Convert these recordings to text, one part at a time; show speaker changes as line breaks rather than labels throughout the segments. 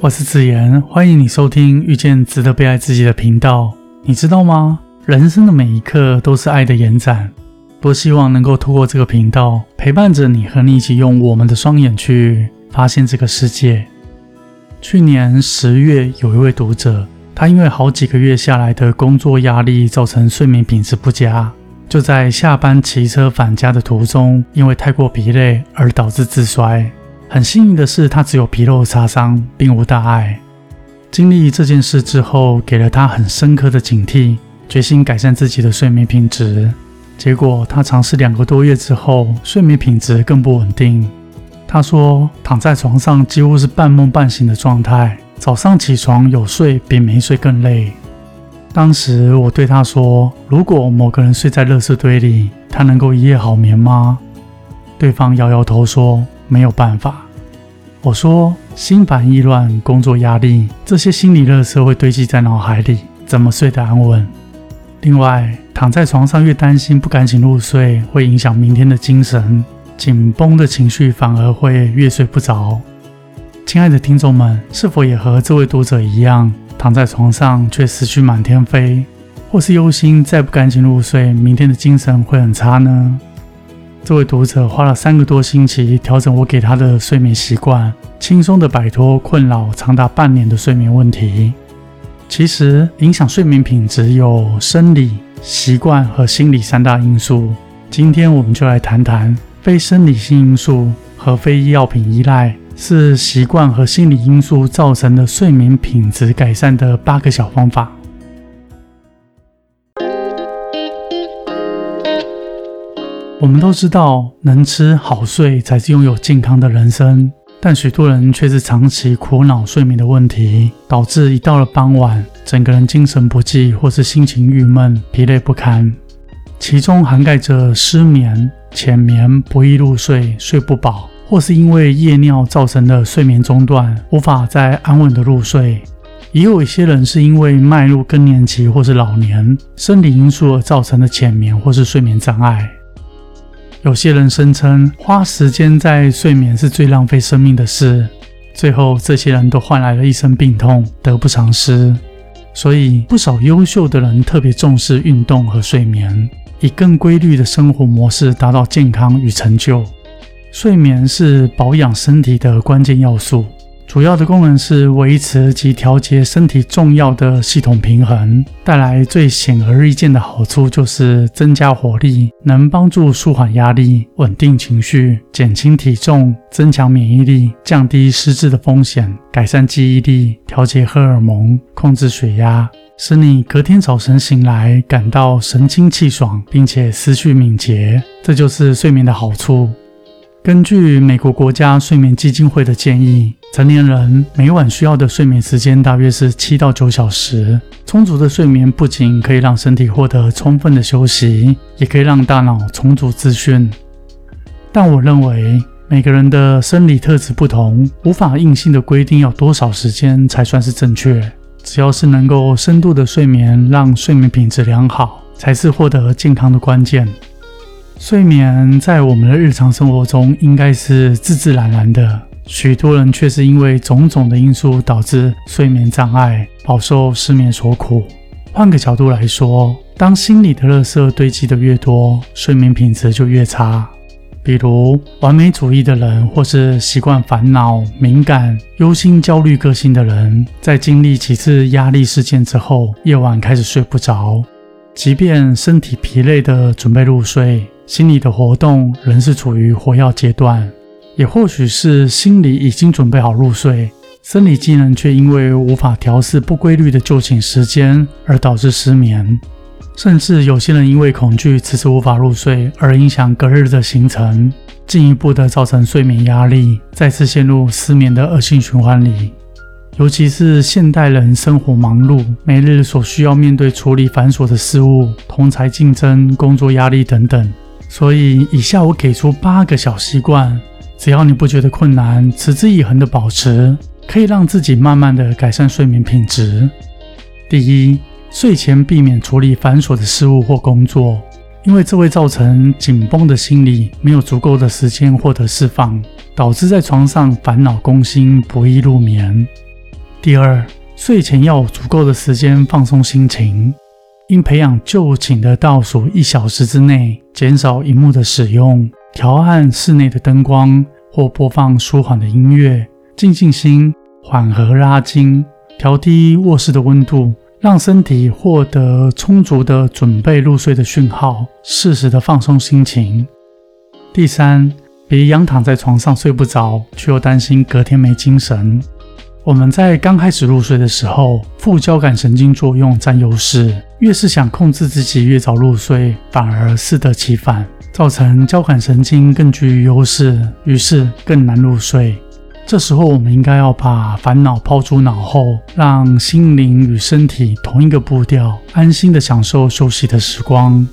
我是子言，欢迎你收听遇见值得被爱自己的频道。你知道吗？人生的每一刻都是爱的延展。多希望能够透过这个频道陪伴着你，和你一起用我们的双眼去发现这个世界。去年十月，有一位读者，他因为好几个月下来的工作压力，造成睡眠品质不佳，就在下班骑车返家的途中，因为太过疲累而导致自衰。很幸运的是，他只有皮肉擦伤，并无大碍。经历这件事之后，给了他很深刻的警惕，决心改善自己的睡眠品质。结果，他尝试两个多月之后，睡眠品质更不稳定。他说，躺在床上几乎是半梦半醒的状态，早上起床有睡比没睡更累。当时我对他说：“如果某个人睡在垃圾堆里，他能够一夜好眠吗？”对方摇摇头说：“没有办法。”我说：“心烦意乱、工作压力，这些心理垃圾会堆积在脑海里，怎么睡得安稳？”另外，躺在床上越担心不赶紧入睡，会影响明天的精神，紧绷的情绪反而会越睡不着。亲爱的听众们，是否也和这位读者一样，躺在床上却思绪满天飞，或是忧心再不赶紧入睡，明天的精神会很差呢？这位读者花了三个多星期调整我给他的睡眠习惯，轻松的摆脱困扰长达半年的睡眠问题。其实，影响睡眠品质有生理、习惯和心理三大因素。今天我们就来谈谈非生理性因素和非医药品依赖是习惯和心理因素造成的睡眠品质改善的八个小方法。我们都知道，能吃好睡才是拥有健康的人生。但许多人却是长期苦恼睡眠的问题，导致一到了傍晚，整个人精神不济，或是心情郁闷、疲累不堪。其中涵盖着失眠、浅眠、不易入睡、睡不饱，或是因为夜尿造成的睡眠中断，无法再安稳的入睡。也有一些人是因为迈入更年期或是老年生理因素而造成的浅眠或是睡眠障碍。有些人声称花时间在睡眠是最浪费生命的事，最后这些人都换来了一身病痛，得不偿失。所以，不少优秀的人特别重视运动和睡眠，以更规律的生活模式达到健康与成就。睡眠是保养身体的关键要素。主要的功能是维持及调节身体重要的系统平衡，带来最显而易见的好处就是增加活力，能帮助舒缓压力、稳定情绪、减轻体重、增强免疫力、降低失智的风险、改善记忆力、调节荷尔蒙、控制血压，使你隔天早晨醒来感到神清气爽，并且思绪敏捷。这就是睡眠的好处。根据美国国家睡眠基金会的建议。成年人每晚需要的睡眠时间大约是七到九小时。充足的睡眠不仅可以让身体获得充分的休息，也可以让大脑重组资讯。但我认为每个人的生理特质不同，无法硬性的规定要多少时间才算是正确。只要是能够深度的睡眠，让睡眠品质良好，才是获得健康的关键。睡眠在我们的日常生活中应该是自自然然的。许多人却是因为种种的因素导致睡眠障碍，饱受失眠所苦。换个角度来说，当心理的垃圾堆积的越多，睡眠品质就越差。比如完美主义的人，或是习惯烦恼、敏感、忧心、焦虑个性的人，在经历几次压力事件之后，夜晚开始睡不着，即便身体疲累的准备入睡，心理的活动仍是处于活跃阶段。也或许是心理已经准备好入睡，生理机能却因为无法调试不规律的就寝时间而导致失眠，甚至有些人因为恐惧迟迟无法入睡而影响隔日的行程，进一步的造成睡眠压力，再次陷入失眠的恶性循环里。尤其是现代人生活忙碌，每日所需要面对处理繁琐的事物、同才竞争、工作压力等等，所以以下我给出八个小习惯。只要你不觉得困难，持之以恒的保持，可以让自己慢慢的改善睡眠品质。第一，睡前避免处理繁琐的事物或工作。因为这会造成紧绷的心理没有足够的时间获得释放，导致在床上烦恼攻心，不易入眠。第二，睡前要有足够的时间放松心情，应培养就寝的倒数一小时之内减少荧幕的使用，调暗室内的灯光，或播放舒缓的音乐，静静心，缓和拉筋，调低卧室的温度，让身体获得充足的准备入睡的讯号，适时的放松心情。第三，别仰躺在床上睡不着，却又担心隔天没精神。我们在刚开始入睡的时候，副交感神经作用占优势，越是想控制自己越早入睡，反而适得其反，造成交感神经更具优势，于是更难入睡。这时候，我们应该要把烦恼抛诸脑后，让心灵与身体同一个步调，安心的享受休息的时光。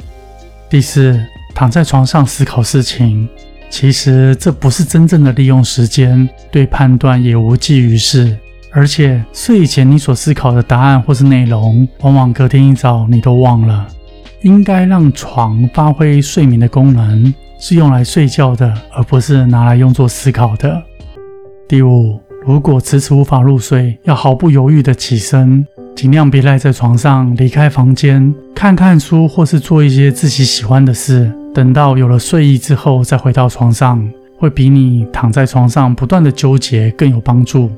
第四，躺在床上思考事情。其实这不是真正的利用时间，对判断也无济于事。而且睡前你所思考的答案或是内容，往往隔天一早你都忘了。应该让床发挥睡眠的功能，是用来睡觉的，而不是拿来用作思考的。第五，如果迟迟无法入睡，要毫不犹豫的起身，尽量别赖在床上，离开房间，看看书或是做一些自己喜欢的事。等到有了睡意之后，再回到床上，会比你躺在床上不断的纠结更有帮助。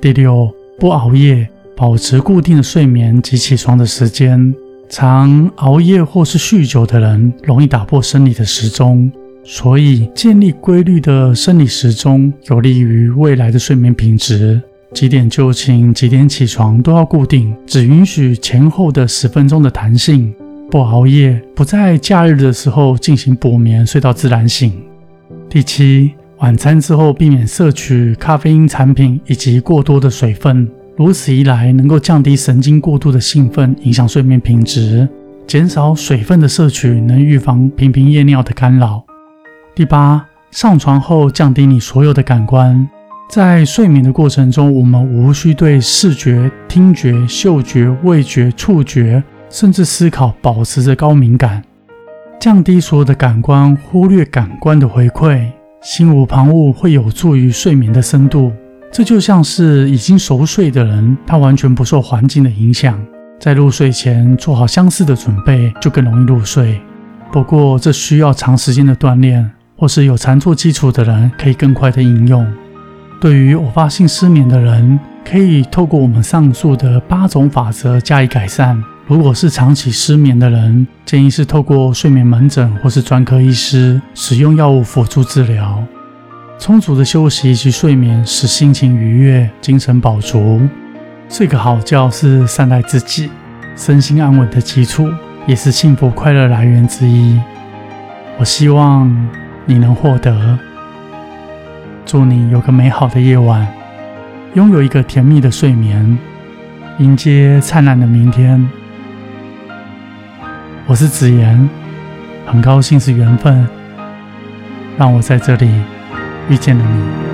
第六，不熬夜，保持固定的睡眠及起床的时间。常熬夜或是酗酒的人，容易打破生理的时钟，所以建立规律的生理时钟，有利于未来的睡眠品质。几点就寝，几点起床都要固定，只允许前后的十分钟的弹性。不熬夜，不在假日的时候进行补眠，睡到自然醒。第七，晚餐之后避免摄取咖啡因产品以及过多的水分，如此一来能够降低神经过度的兴奋，影响睡眠品质。减少水分的摄取，能预防频频夜尿的干扰。第八，上床后降低你所有的感官，在睡眠的过程中，我们无需对视觉、听觉、嗅觉、味觉、触觉。甚至思考，保持着高敏感，降低所有的感官，忽略感官的回馈，心无旁骛，会有助于睡眠的深度。这就像是已经熟睡的人，他完全不受环境的影响，在入睡前做好相似的准备，就更容易入睡。不过，这需要长时间的锻炼，或是有禅坐基础的人可以更快的应用。对于偶发性失眠的人，可以透过我们上述的八种法则加以改善。如果是长期失眠的人，建议是透过睡眠门诊或是专科医师使用药物辅助治疗。充足的休息及睡眠使心情愉悦、精神饱足。睡个好觉是善待自己、身心安稳的基础，也是幸福快乐来源之一。我希望你能获得。祝你有个美好的夜晚，拥有一个甜蜜的睡眠，迎接灿烂的明天。我是子言，很高兴是缘分，让我在这里遇见了你。